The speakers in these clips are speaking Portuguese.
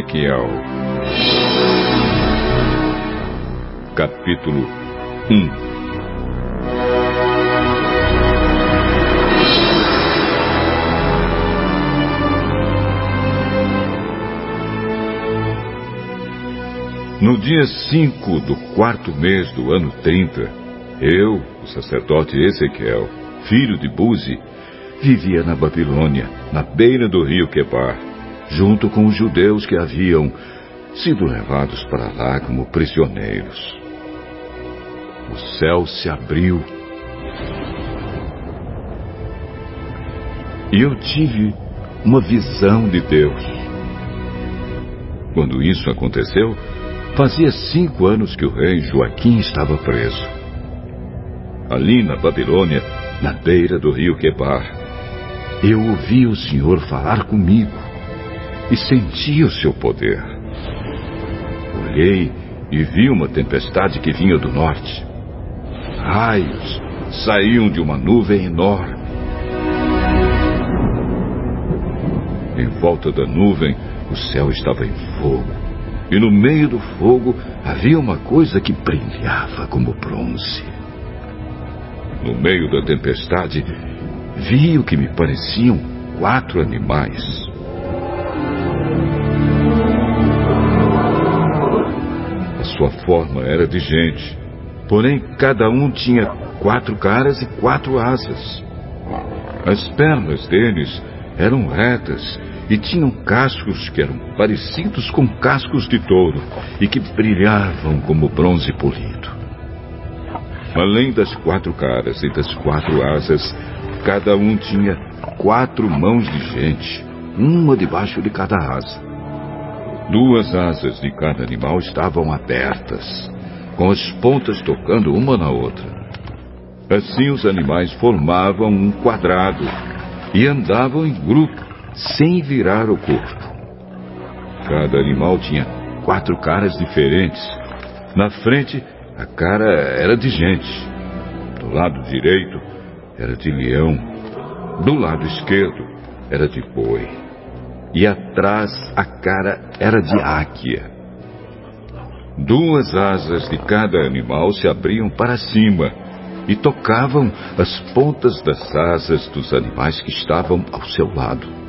Ezequiel, capítulo 1 No dia 5 do quarto mês do ano 30, eu, o sacerdote Ezequiel, filho de Buzi, vivia na Babilônia, na beira do rio Quebar, junto com os judeus que haviam sido levados para lá como prisioneiros. O céu se abriu e eu tive uma visão de Deus. Quando isso aconteceu, Fazia cinco anos que o rei Joaquim estava preso. Ali na Babilônia, na beira do rio Quebar, eu ouvi o Senhor falar comigo e senti o seu poder. Olhei e vi uma tempestade que vinha do norte. Raios saíam de uma nuvem enorme. Em volta da nuvem, o céu estava em fogo e no meio do fogo havia uma coisa que brilhava como bronze. No meio da tempestade, vi o que me pareciam quatro animais. Sua forma era de gente, porém cada um tinha quatro caras e quatro asas. As pernas deles eram retas e tinham cascos que eram parecidos com cascos de touro e que brilhavam como bronze polido. Além das quatro caras e das quatro asas, cada um tinha quatro mãos de gente, uma debaixo de cada asa. Duas asas de cada animal estavam abertas, com as pontas tocando uma na outra. Assim os animais formavam um quadrado e andavam em grupo sem virar o corpo. Cada animal tinha quatro caras diferentes. Na frente, a cara era de gente. Do lado direito, era de leão. Do lado esquerdo, era de boi. E atrás, a cara era de águia. Duas asas de cada animal se abriam para cima e tocavam as pontas das asas dos animais que estavam ao seu lado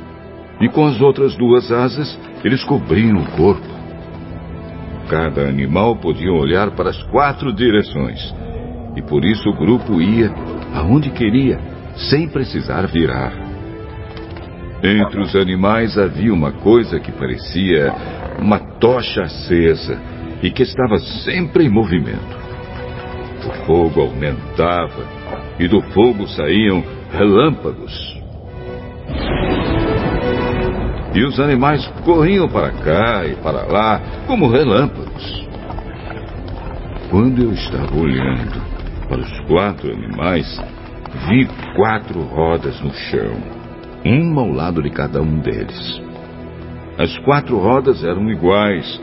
e com as outras duas asas eles cobriam o corpo. Cada animal podia olhar para as quatro direções, e por isso o grupo ia aonde queria, sem precisar virar. Entre os animais havia uma coisa que parecia uma tocha acesa e que estava sempre em movimento. O fogo aumentava e do fogo saíam relâmpagos. E os animais corriam para cá e para lá como relâmpagos. Quando eu estava olhando para os quatro animais, vi quatro rodas no chão, uma ao lado de cada um deles. As quatro rodas eram iguais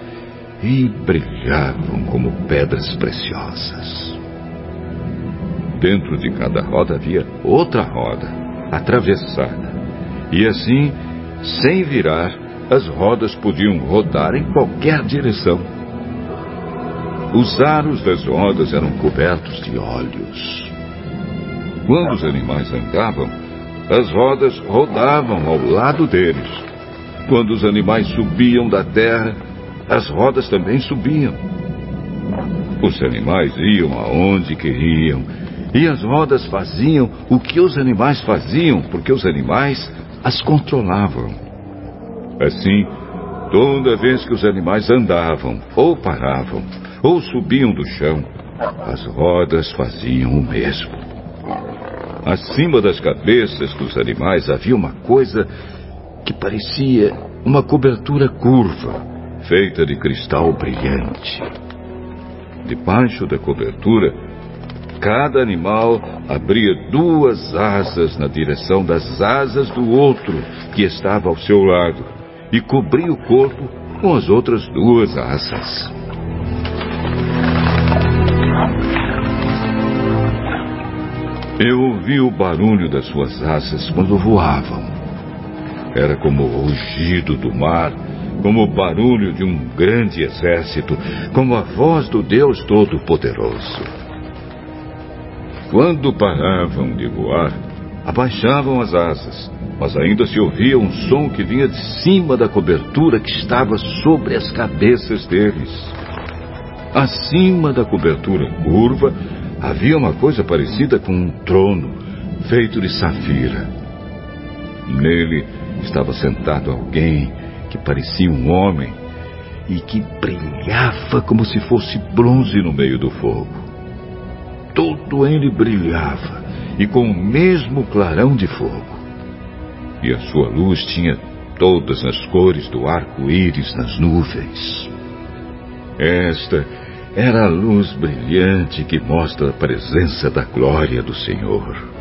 e brilhavam como pedras preciosas. Dentro de cada roda havia outra roda, atravessada. E assim sem virar, as rodas podiam rodar em qualquer direção. Os aros das rodas eram cobertos de olhos. Quando os animais andavam, as rodas rodavam ao lado deles. Quando os animais subiam da terra, as rodas também subiam. Os animais iam aonde queriam, e as rodas faziam o que os animais faziam, porque os animais as controlavam. Assim, toda vez que os animais andavam, ou paravam, ou subiam do chão, as rodas faziam o mesmo. Acima das cabeças dos animais havia uma coisa que parecia uma cobertura curva, feita de cristal brilhante. Debaixo da cobertura Cada animal abria duas asas na direção das asas do outro que estava ao seu lado e cobria o corpo com as outras duas asas. Eu ouvi o barulho das suas asas quando voavam. Era como o rugido do mar como o barulho de um grande exército, como a voz do Deus Todo-Poderoso. Quando paravam de voar, abaixavam as asas, mas ainda se ouvia um som que vinha de cima da cobertura que estava sobre as cabeças deles. Acima da cobertura curva havia uma coisa parecida com um trono feito de safira. Nele estava sentado alguém que parecia um homem e que brilhava como se fosse bronze no meio do fogo. Todo ele brilhava e com o mesmo clarão de fogo. E a sua luz tinha todas as cores do arco-íris nas nuvens. Esta era a luz brilhante que mostra a presença da glória do Senhor.